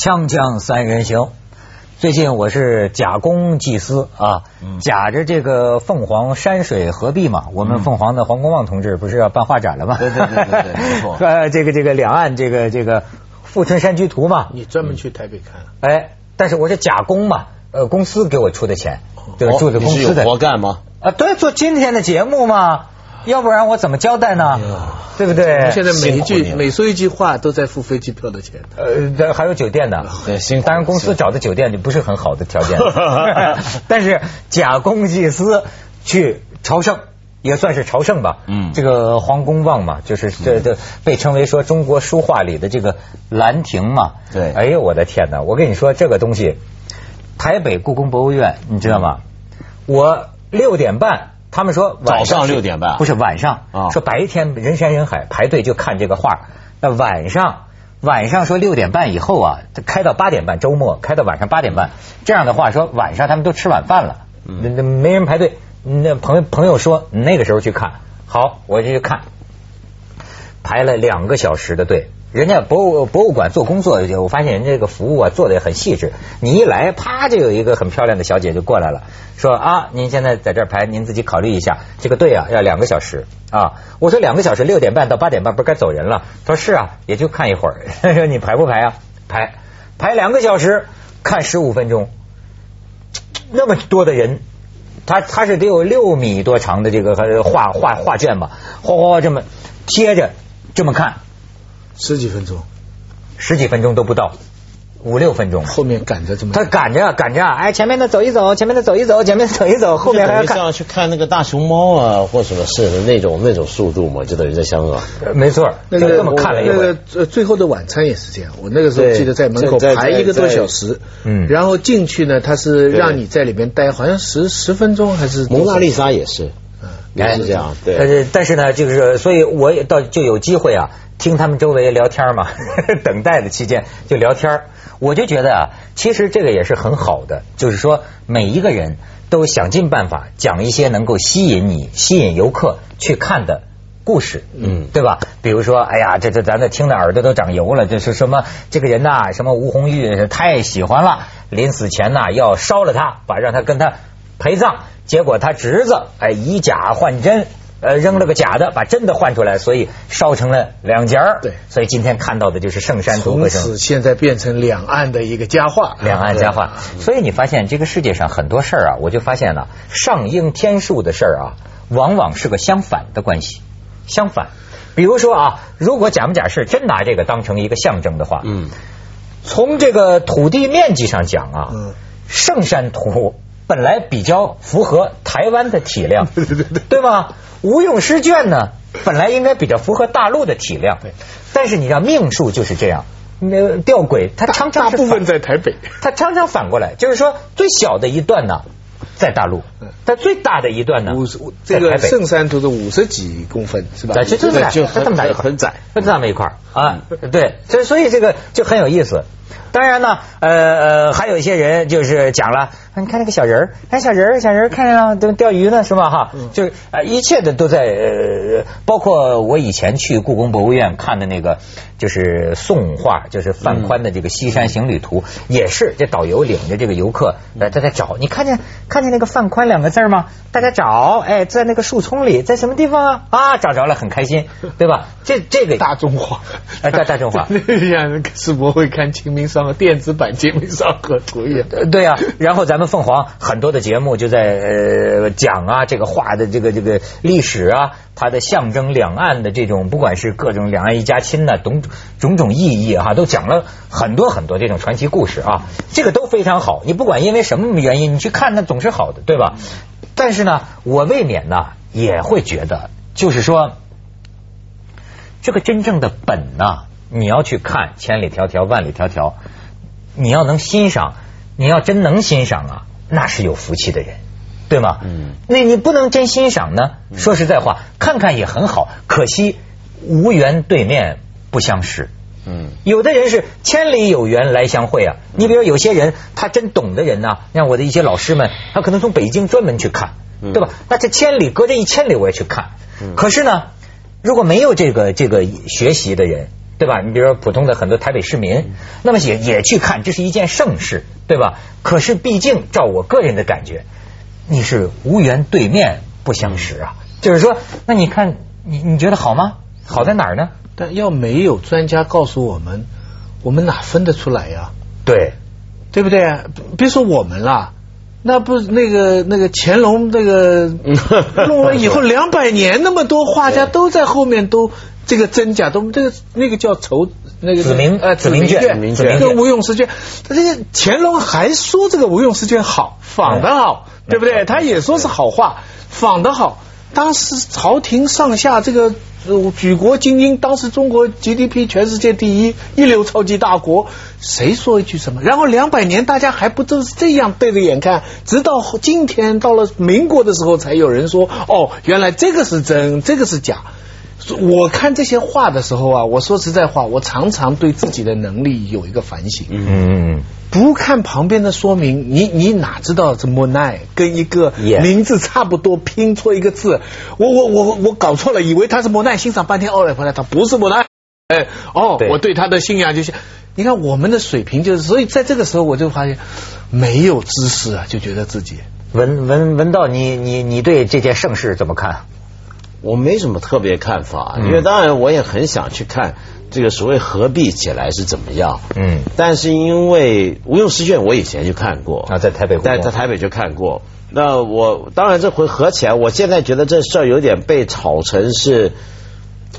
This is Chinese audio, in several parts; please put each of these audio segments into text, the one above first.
锵锵三人行，最近我是假公济私啊，假着这个凤凰山水合璧嘛。我们凤凰的黄公望同志不是要办画展了吗？对对对对对，没错。呃，这个这个两岸这个这个富春山居图嘛，你专门去台北看？哎，但是我是假公嘛，呃，公司给我出的钱，对吧？住的公哦你是司的有活干吗？啊，对，做今天的节目嘛，要不然我怎么交代呢？对不对？现在每一句每说一句话都在付飞机票的钱。呃，这还有酒店的，对辛苦当然公司找的酒店就不是很好的条件，但是假公济私去朝圣。也算是朝圣吧，嗯这个黄公望嘛，就是这这被称为说中国书画里的这个兰亭嘛，对哎呦我的天哪！我跟你说这个东西，台北故宫博物院你知道吗？我六点半，他们说晚早上去6点半。不是晚上，啊。说白天人山人海排队就看这个画，那晚上晚上说六点半以后啊，开到八点半，周末开到晚上八点半，这样的话说晚上他们都吃晚饭了，那那没人排队。那朋友朋友说那个时候去看，好，我就去看，排了两个小时的队。人家博物博物馆做工作，我发现人家这个服务啊做的也很细致。你一来，啪就有一个很漂亮的小姐就过来了，说啊，您现在在这儿排，您自己考虑一下，这个队啊要两个小时啊。我说两个小时，六点半到八点半不是该走人了？他说是啊，也就看一会儿。说你排不排啊？排，排两个小时，看十五分钟，那么多的人，他他是得有六米多长的这个画画画卷吧，哗哗哗这么贴着这么看，十几分钟，十几分钟都不到，五六分钟。后面赶着这么他赶着赶着，哎，前面的走一走，前面的走一走，前面的走一走，后面还要看。像去看那个大熊猫啊，或什么是的那种那种速度嘛，就等于在香港。呃没错，那个就这么看了一会那个。呃最后的晚餐也是这样，我那个时候记得在门口排一个多小时，嗯然后进去呢，他是让你在里面待，好像十十分钟还是蒙娜丽莎也是，也是这样，但对。是但是呢，就是所以我也到就有机会啊，听他们周围聊天嘛，等待的期间就聊天我就觉得啊，其实这个也是很好的，就是说每一个人都想尽办法讲一些能够吸引你、吸引游客去看的。故事，嗯对吧？比如说，哎呀，这这咱这听的耳朵都长油了，这是什么？这个人呐、什么吴红玉太喜欢了，临死前呐、要烧了他，把让他跟他陪葬。结果他侄子哎以假换真，呃扔了个假的，把真的换出来，所以烧成了两截儿。对所以今天看到的就是圣山图从此现在变成两岸的一个佳话，两岸佳话。所以你发现这个世界上很多事儿啊，我就发现了上应天数的事儿啊，往往是个相反的关系。相反，比如说啊，如果假模假式真拿这个当成一个象征的话，嗯，从这个土地面积上讲啊，嗯圣山图本来比较符合台湾的体量，对对对，对吧？吴用诗卷呢，本来应该比较符合大陆的体量，对但是你知道命数就是这样，那吊诡，它常常是大部分在台北，它常常反过来，就是说最小的一段呢在大陆，但最大的一段呢五十这个。圣山图是五十几公分是吧？对，就这么大，就就这么大一块，很窄，就这么一块啊。对，所以所以这个就很有意思。当然呢，呃呃，还有一些人就是讲了，你看那个小人儿，看小人儿，小人儿看见了都钓鱼呢，是吧？哈，就是呃，一切的都在呃，包括我以前去故宫博物院看的那个，就是宋画，就是范宽的这个《西山行旅图》，也是这导游领着这个游客，呃，他在找，你看见看见那个范宽两个字吗？大家找，哎，在那个树丛里，在什么地方啊？啊，找着了，很开心，对吧？这这个大中华，哎大大中华 那样世博会看《清明上河》电子版《节目上河图》一样。对啊，然后咱们凤凰很多的节目就在呃讲啊，这个画的这个这个历史啊，它的象征两岸的这种，不管是各种两岸一家亲呐、种种种意义哈、都讲了很多很多这种传奇故事啊，这个都非常好。你不管因为什么原因，你去看那总是好的，对吧？但是呢，我未免呢也会觉得，就是说。这个真正的本呐、你要去看千里迢迢万里迢迢，你要能欣赏，你要真能欣赏啊，那是有福气的人，对吗？嗯，那你不能真欣赏呢？说实在话，看看也很好，可惜无缘对面不相识。嗯，有的人是千里有缘来相会啊。你比如有些人，他真懂的人呢、像我的一些老师们，他可能从北京专门去看，嗯对吧？那这千里隔着一千里我也去看。嗯可是呢，如果没有这个这个学习的人，对吧？你比如说普通的很多台北市民，那么也也去看，这是一件盛事，对吧？可是毕竟照我个人的感觉，你是无缘对面不相识啊。就是说，那你看你你觉得好吗？好在哪儿呢？但要没有专家告诉我们，我们哪分得出来呀？对，对不对？别说我们了，那不是那个那个乾隆那个 弄了以后两百年，那么多画家都在后面都这个真假都这个那个叫仇那个子明呃子明卷卷子明卷跟吴用诗卷，他这个乾隆还说这个吴用诗卷好仿的好，对不对？他也说是好话，仿的好。当时朝廷上下这个呃举国精英，当时中国 GDP 全世界第一，一流超级大国，谁说一句什么？然后两百年大家还不都是这样对着眼看，直到今天到了民国的时候，才有人说哦，原来这个是真，这个是假。我看这些话的时候啊，我说实在话，我常常对自己的能力有一个反省。嗯，不看旁边的说明，你你哪知道这莫奈跟一个名字差不多，拼错一个字，我我我我搞错了，以为他是莫奈，欣赏半天，哦，回来他不是莫奈，哎，哦对，我对他的信仰就是，你看我们的水平就是，所以在这个时候我就发现没有知识啊，就觉得自己。文文文道，你你你对这件盛世怎么看？我没什么特别看法，嗯因为当然我也很想去看这个所谓合璧起来是怎么样。嗯但是因为无用诗卷我以前就看过啊在台北在在台北就看过。那我当然这回合起来，我现在觉得这事儿有点被炒成是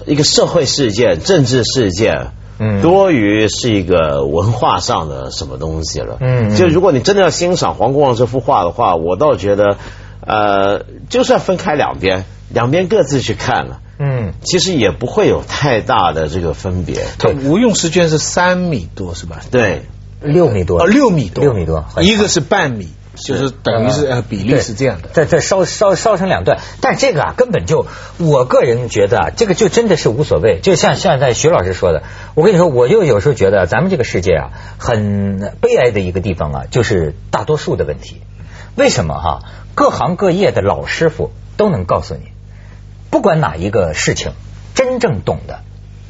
一个社会事件、政治事件。嗯多于是一个文化上的什么东西了。嗯嗯就如果你真的要欣赏黄公望这幅画的话，我倒觉得，呃，就算分开两边，两边各自去看了，嗯，其实也不会有太大的这个分别。对。无用诗卷是三米多是吧？对，六米多，哦，六米多，六米多，一个是半米，就是等于是呃比例是这样的。这这烧烧烧成两段，但这个啊根本就，我个人觉得啊，这个就真的是无所谓。就像像在徐老师说的，我跟你说，我就有时候觉得咱们这个世界啊，很悲哀的一个地方啊，就是大多数的问题。为什么哈、各行各业的老师傅都能告诉你，不管哪一个事情，真正懂的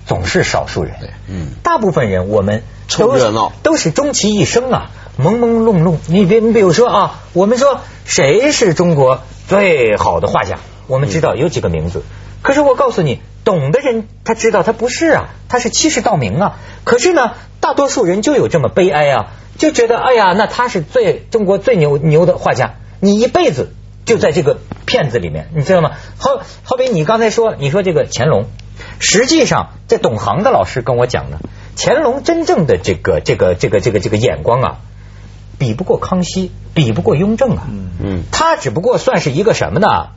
总是少数人。嗯，大部分人我们都是凑热闹都是终其一生啊，朦朦胧胧。你别，你比如说啊，我们说谁是中国最好的画家，我们知道有几个名字。可是我告诉你，懂的人他知道他不是啊，他是欺世盗名啊。可是呢，大多数人就有这么悲哀啊，就觉得哎呀，那他是最中国最牛牛的画家，你一辈子就在这个骗子里面，你知道吗？好好比你刚才说，你说这个乾隆，实际上这懂行的老师跟我讲呢，乾隆真正的这个这个这个这个这个眼光啊，比不过康熙，比不过雍正啊，嗯嗯他只不过算是一个什么呢？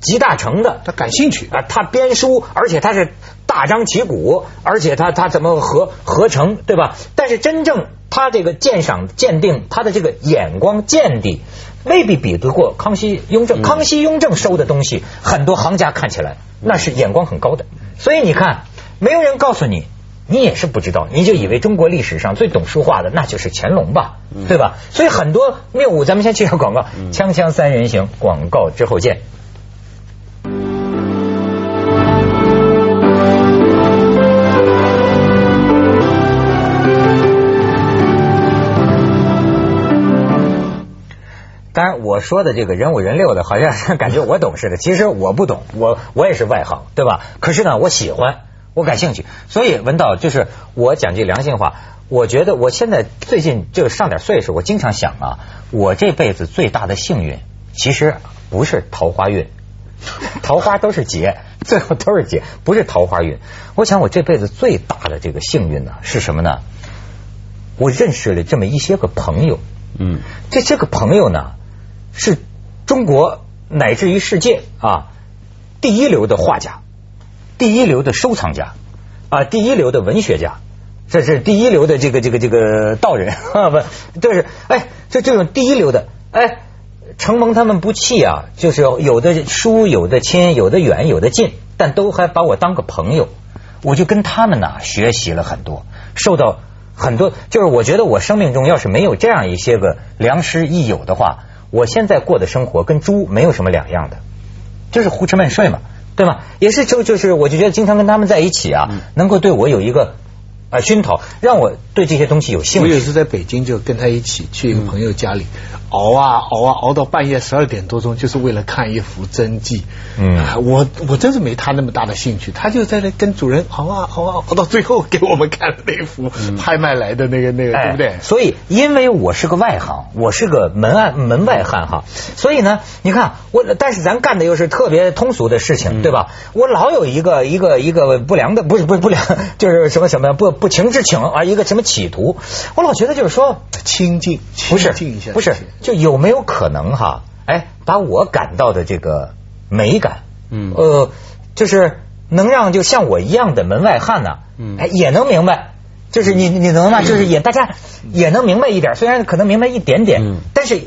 集大成的，他感兴趣，啊，他编书，而且他是大张旗鼓，而且他他怎么合合成，对吧？但是真正他这个鉴赏鉴定，他的这个眼光见地，未必比得过康熙、雍正。康熙、雍正收的东西，很多行家看起来那是眼光很高的。所以你看，没有人告诉你。你也是不知道，你就以为中国历史上最懂书画的那就是乾隆吧，对吧？所以很多谬误，咱们先去下广告，锵锵三人行，广告之后见。我说的这个人五人六的，好像感觉我懂似的。其实我不懂，我我也是外行，对吧？可是呢，我喜欢，我感兴趣。所以文道就是我讲句良心话，我觉得我现在最近就上点岁数，我经常想啊，我这辈子最大的幸运，其实不是桃花运，桃花都是劫，最后都是劫，不是桃花运。我想我这辈子最大的这个幸运呢，是什么呢？我认识了这么一些个朋友，嗯这些个朋友呢，是中国乃至于世界啊第一流的画家，第一流的收藏家啊，第一流的文学家，这是第一流的这个这个这个道人 啊，不，这是哎，这这种第一流的哎。承蒙他们不弃啊，就是有的疏，有的亲，有的远，有的近，但都还把我当个朋友，我就跟他们呢学习了很多，受到很多，就是我觉得我生命中要是没有这样一些个良师益友的话，我现在过的生活跟猪没有什么两样的，就是胡吃闷睡嘛，对吗？也是就就是我就觉得经常跟他们在一起啊，能够对我有一个啊熏陶，让我对这些东西有兴趣。我有时在北京就跟他一起去一个朋友家里熬啊熬啊熬到半夜十二点多钟，就是为了看一幅真迹。嗯啊我我真是没他那么大的兴趣，他就在那跟主人熬啊熬啊熬到最后给我们看那幅拍卖来的那个那个，对不对哎？所以，因为我是个外行，我是个门外门外汉哈，所以呢，你看我，但是咱干的又是特别通俗的事情，对吧？我老有一个一个一个不良的，不是不是不良，就是什么什么不不情之请啊，一个什么企图，我老觉得就是说，清静，不是清静一下，不是，就有没有可能哈？哎，把我感到的这个美感，嗯。呃，就是能让就像我一样的门外汉呢，嗯。哎，也能明白。就是你你能吗？就是也大家也能明白一点，虽然可能明白一点点，嗯。但是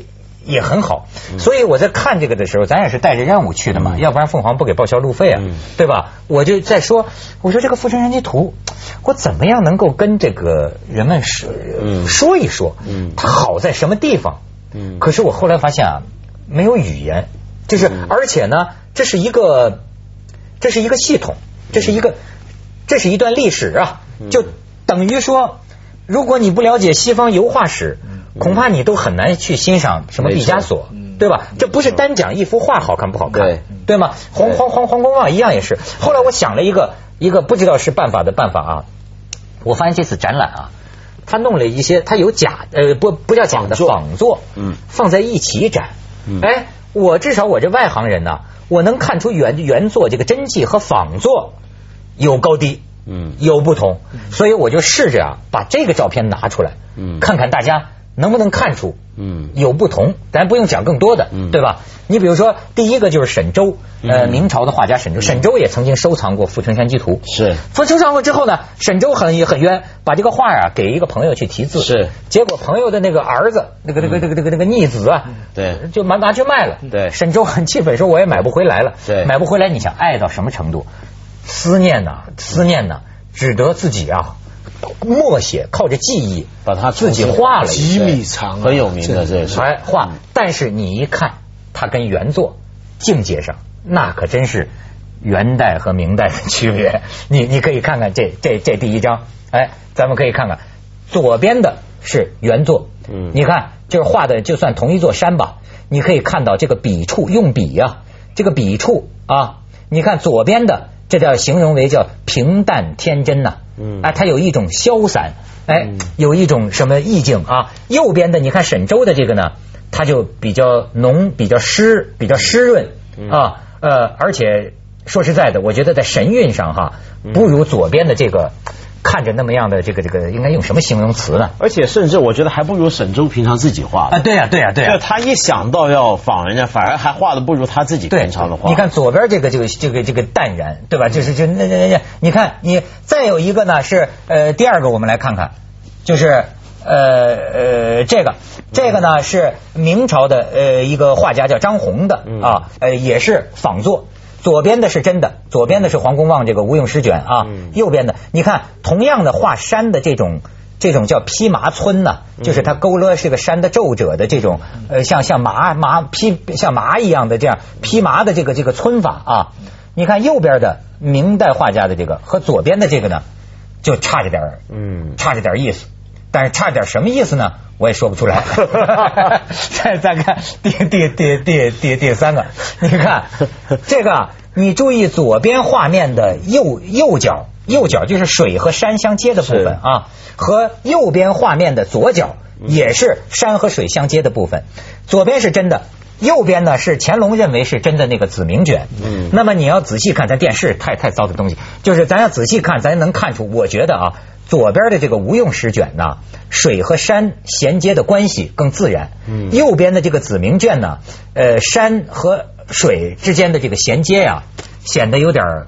也很好。所以我在看这个的时候，咱也是带着任务去的嘛，要不然凤凰不给报销路费啊，嗯。对吧？我就在说，我说这个《富春山居图》，我怎么样能够跟这个人们说、嗯。说一说，嗯。它好在什么地方？嗯。可是我后来发现啊，没有语言，就是、嗯。而且呢，这是一个这是一个系统，这是一个这是一段历史啊，嗯。就等于说，如果你不了解西方油画史，恐怕你都很难去欣赏什么毕加索，对吧？这不是单讲一幅画好看不好看，对。对吗？黄黄黄黄公望一样也是。后来我想了一个一个不知道是办法的办法啊，我发现这次展览啊，他弄了一些，他有假呃不不叫假的仿作，嗯。放在一起展，嗯。哎，我至少我这外行人呢，我能看出原原作这个真迹和仿作有高低。嗯。有不同，所以我就试着啊把这个照片拿出来，嗯。看看大家能不能看出嗯有不同。咱不用讲更多的，嗯对吧？你比如说，第一个就是沈周，呃，嗯明朝的画家沈周，沈周也曾经收藏过《富春山居图》。是收藏过之后呢，沈周很很冤，把这个画啊给一个朋友去题字，是结果朋友的那个儿子，那个那个那个那个那个逆子啊，对就拿拿去卖了。对沈周很气愤，说我也买不回来了。对买不回来，你想爱到什么程度？思念呐，思念呐，只得自己啊默写，靠着记忆把它自己画了一几。米长啊，很有名的这是哎，画，但是你一看，它跟原作境界上，那可真是元代和明代的区别。你你可以看看这这这第一章，哎，咱们可以看看左边的是原作，嗯你看就是画的就算同一座山吧，你可以看到这个笔触用笔呀、这个笔触啊，你看左边的。这叫形容为叫平淡天真呐、嗯。哎，它有一种消散，哎嗯，有一种什么意境啊？右边的你看沈周的这个呢，它就比较浓、比较湿、比较湿润嗯。啊，呃，而且说实在的，我觉得在神韵上哈，不如左边的这个看着那么样的这个这个，应该用什么形容词呢？而且甚至我觉得还不如沈周平常自己画的啊，对呀、对呀、对呀、就他一想到要仿人家，反而还画的不如他自己对，平常的画。你看左边这个这个这个这个淡然，对吧？就是就那那那，你看你再有一个呢是呃第二个，我们来看看，就是呃呃这个这个呢是明朝的呃一个画家叫张宏的嗯啊，呃也是仿作。左边的是真的，左边的是黄公望这个无用诗卷啊，嗯右边的你看同样的画山的这种。这种叫披麻皴呐、就是它勾勒这个山的皱褶的这种，呃，像像麻麻披像麻一样的这样披麻的这个这个皴法啊。你看右边的明代画家的这个和左边的这个呢，就差着点儿嗯差着点意思，但是差点什么意思呢？我也说不出来。再再看第第第第第第三个，你看这个啊，你注意左边画面的右右角，右角就是水和山相接的部分啊，和右边画面的左角也是山和水相接的部分，左边是真的。右边呢是乾隆认为是真的那个紫明卷，嗯那么你要仔细看，咱电视太太糟的东西，就是咱要仔细看，咱能看出，我觉得啊，左边的这个无用石卷呢，水和山衔接的关系更自然，嗯右边的这个子明卷呢，呃，山和水之间的这个衔接呀、显得有点儿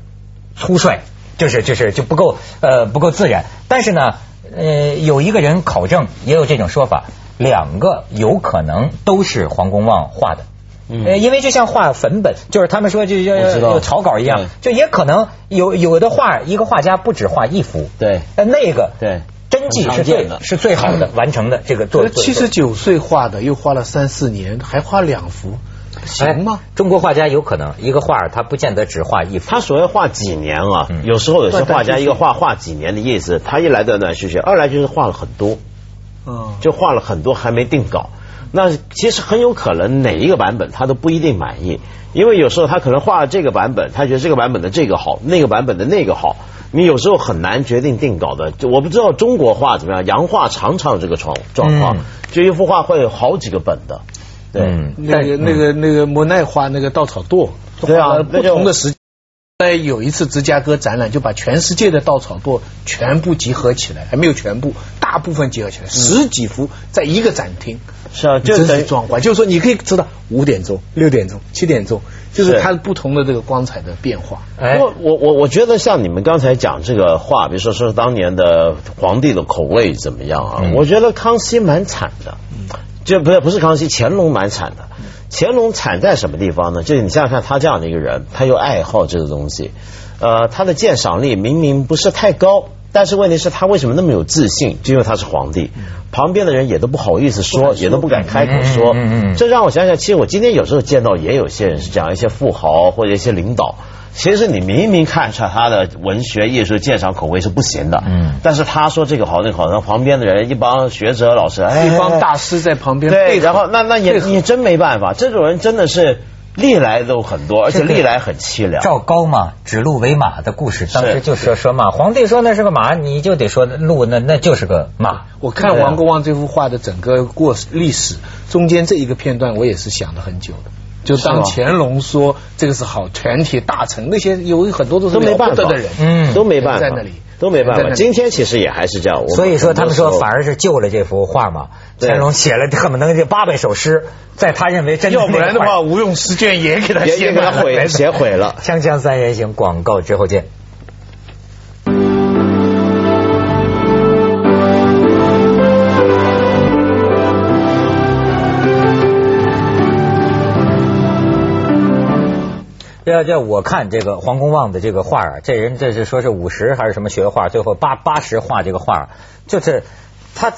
粗率，就是就是就不够呃不够自然。但是呢，呃，有一个人考证也有这种说法，两个有可能都是黄公望画的。嗯。呃，因为就像画粉本，就是他们说就就我知道。有草稿一样，就也可能有有的画，一个画家不止画一幅，对。但，那个对。真迹是最的。是最好的完成的这个作七十九岁画的，又画了三四年，还画两幅，行吗？哎？中国画家有可能一个画儿他不见得只画一幅，他所谓画几年啊，嗯。有时候有些画家一个画画几年的意思，他一来断断续续，二来就是画了很多，嗯，就画了很多还没定稿。那其实很有可能哪一个版本他都不一定满意，因为有时候他可能画了这个版本，他觉得这个版本的这个好，那个版本的那个好，你有时候很难决定定稿的。就我不知道中国画怎么样，洋画常常有这个状状况嗯，就一幅画会有好几个本的。对，嗯那个那个那个莫奈画那个稻草垛，对啊不同的时。在有一次芝加哥展览，就把全世界的稻草垛全部集合起来，还没有全部，大部分集合起来，十几幅在一个展厅，是啊，就真等于是壮观。就是说，你可以知道五点钟、六点钟、七点钟，就是是它不同的这个光彩的变化。哎我我我我觉得像你们刚才讲这个话，比如说说当年的皇帝的口味怎么样啊？嗯我觉得康熙蛮惨的，就不是不是康熙，乾隆蛮惨的。乾隆惨在什么地方呢？就是你想想看，他这样的一个人，他又爱好这个东西，呃，他的鉴赏力明明不是太高，但是问题是，他为什么那么有自信？就因为他是皇帝，旁边的人也都不好意思说，也都不敢开口说。这让我想想，其实我今天有时候见到也有些人是这样，一些富豪或者一些领导。其实你明明看出来他的文学艺术鉴赏口味是不行的，嗯但是他说这个好那个好，然后旁边的人一帮学者老师，哎，一帮大师在旁边对，然后那那也你真没办法，这种人真的是历来都很多，而且历来很凄凉。赵高嘛，指鹿为马的故事，当时就说说马，皇帝说那是个马，你就得说鹿那那就是个马。我看王国望这幅画的整个过历史，中间这一个片段，我也是想了很久的。就当乾隆说这个是好，全体大臣那些有很多都是都没办法的人，嗯都没办法，在那里都没办法。今天其实也还是这样，我所以说他们说反而而是救了这幅画嘛。乾隆写了恨不得这八百首诗，在他认为真的要不然的话，吴用诗卷也给他也写给他毁了。写毁了。锵锵三人行广告之后见。要叫我看这个黄公望的这个画啊，这人这是说是五十还是什么学画，最后八八十画这个画，就是他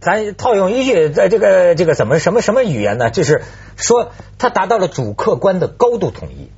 咱套用一句，在这个这个怎么什么什么语言呢？就是说他达到了主客观的高度统一。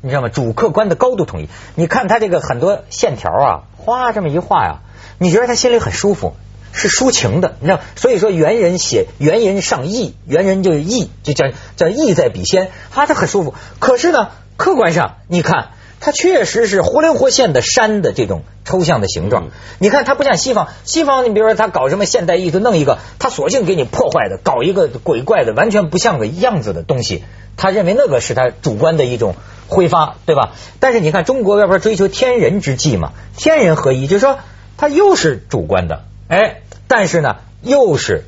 你知道吗？主客观的高度统一。你看他这个很多线条啊，哗这么一画呀，你觉得他心里很舒服，是抒情的。你知道，所以说元人写元人上意，元人就是意，就叫叫意在笔先，啊，他很舒服。可是呢，客观上你看。它确实是活灵活现的山的这种抽象的形状。嗯你看，它不像西方，西方你比如说他搞什么现代艺术，弄一个，他索性给你破坏的，搞一个鬼怪的，完全不像个样子的东西。他认为那个是他主观的一种挥发，对吧？但是你看中国要不是追求天人之际嘛，天人合一，就是说它又是主观的，哎，但是呢又是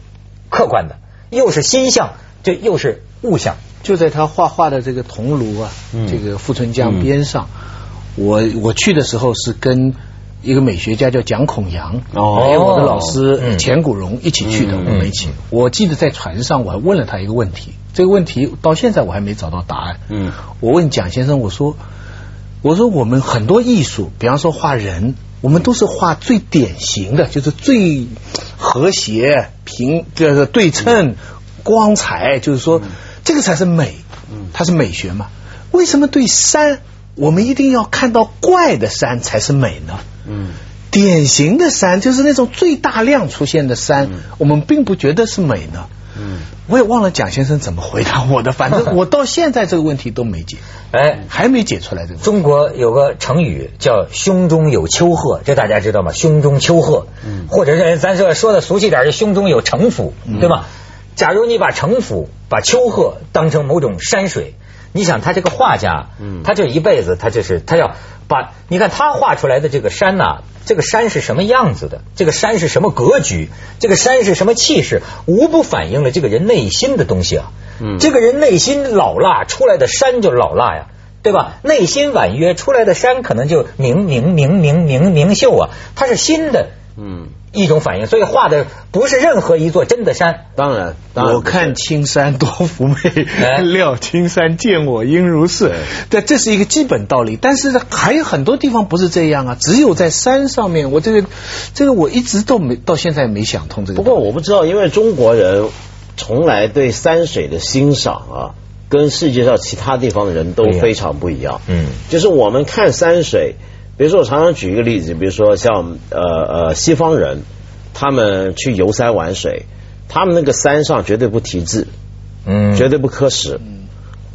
客观的，又是心象，这又是物象。就在他画画的这个桐庐啊，嗯。这个富春江边上，我我去的时候是跟一个美学家叫蒋孔阳，哦。还有我的老师嗯。钱谷荣一起去的，嗯。我们一起。我记得在船上我还问了他一个问题，这个问题到现在我还没找到答案。嗯，我问蒋先生，我说我说我们很多艺术，比方说画人，我们都是画最典型的，就是最和谐、平就是对称、光彩，就是说这个才是美，它是美学嘛。为什么对山，我们一定要看到怪的山才是美呢？嗯，典型的山就是那种最大量出现的山，我们并不觉得是美呢。嗯，我也忘了蒋先生怎么回答我的，反正我到现在这个问题都没解，哎，还没解出来这个。中国有个成语叫“胸中有丘壑”，这大家知道吗？胸中丘壑，嗯或者是咱说说的俗气点，就胸中有城府，对吧？假如你把城府、把丘壑当成某种山水，你想他这个画家，嗯他这一辈子他就是他要把，你看他画出来的这个山呐、这个山是什么样子的？这个山是什么格局？这个山是什么气势？无不反映了这个人内心的东西啊。嗯这个人内心老辣，出来的山就老辣呀。对吧？内心婉约出来的山可能就明明明明明明秀啊，它是新的嗯，一种反应，所以画的不是任何一座真的山。当然，当然我看青山多妩媚哎，料青山见我应如是。对，这是一个基本道理。但是还有很多地方不是这样啊，只有在山上面，我这个这个我一直都没到现在没想通这个不。过我不知道，因为中国人从来对山水的欣赏啊，跟世界上其他地方的人都非常不一样。嗯，就是我们看山水，比如说我常常举一个例子，比如说像呃呃西方人，他们去游山玩水，他们那个山上绝对不题字，嗯，绝对不刻石。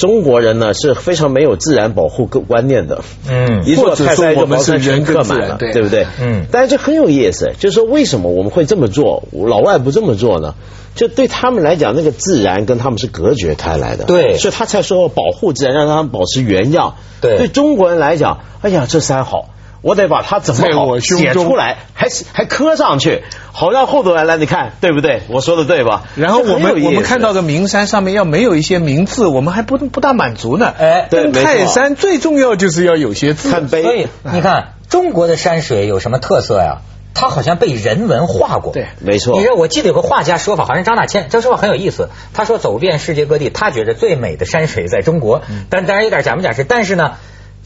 中国人呢是非常没有自然保护观念的，嗯一座泰山我们是茅山全人跟刻满了，对对不对？嗯但是这很有意思，就是说为什么我们会这么做，老外不这么做呢？就对他们来讲，那个自然跟他们是隔绝开来的，对所以他才说保护自然，让他们保持原样。对对中国人来讲，哎呀，这山好。我得把它怎么写出来，还还刻上去，好让后头来来你看对不对？我说的对吧？然后我们我们看到的名山上面要没有一些名字，我们还不不大满足呢。哎登对泰山最重要就是要有些字。看碑，所以你看中国的山水有什么特色呀？它好像被人文化过。对没错你知道，我记得有个画家说法，好像张大千，这说法很有意思。他说走遍世界各地，他觉得最美的山水在中国，但当然有点假模假式。但是呢，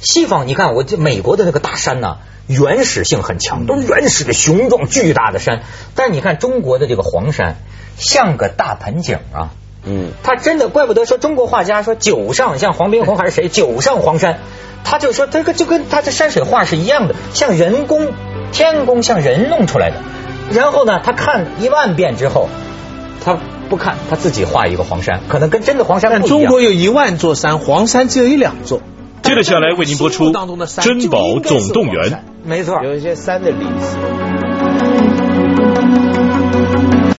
西方你看，我这美国的那个大山呢，原始性很强，都是原始的雄壮巨大的山。但是你看中国的这个黄山，像个大盆景啊。嗯，他真的怪不得说中国画家说九上像黄宾虹还是谁九上黄山，他就说这个就跟他的山水画是一样的，像人工天工像人弄出来的。然后呢，他看一万遍之后，他不看，他自己画一个黄山，可能跟真的黄山但不一样。中国有一万座山，黄山只有一两座。接着下来为您播出珍宝总动员。没错，有一些山的历史。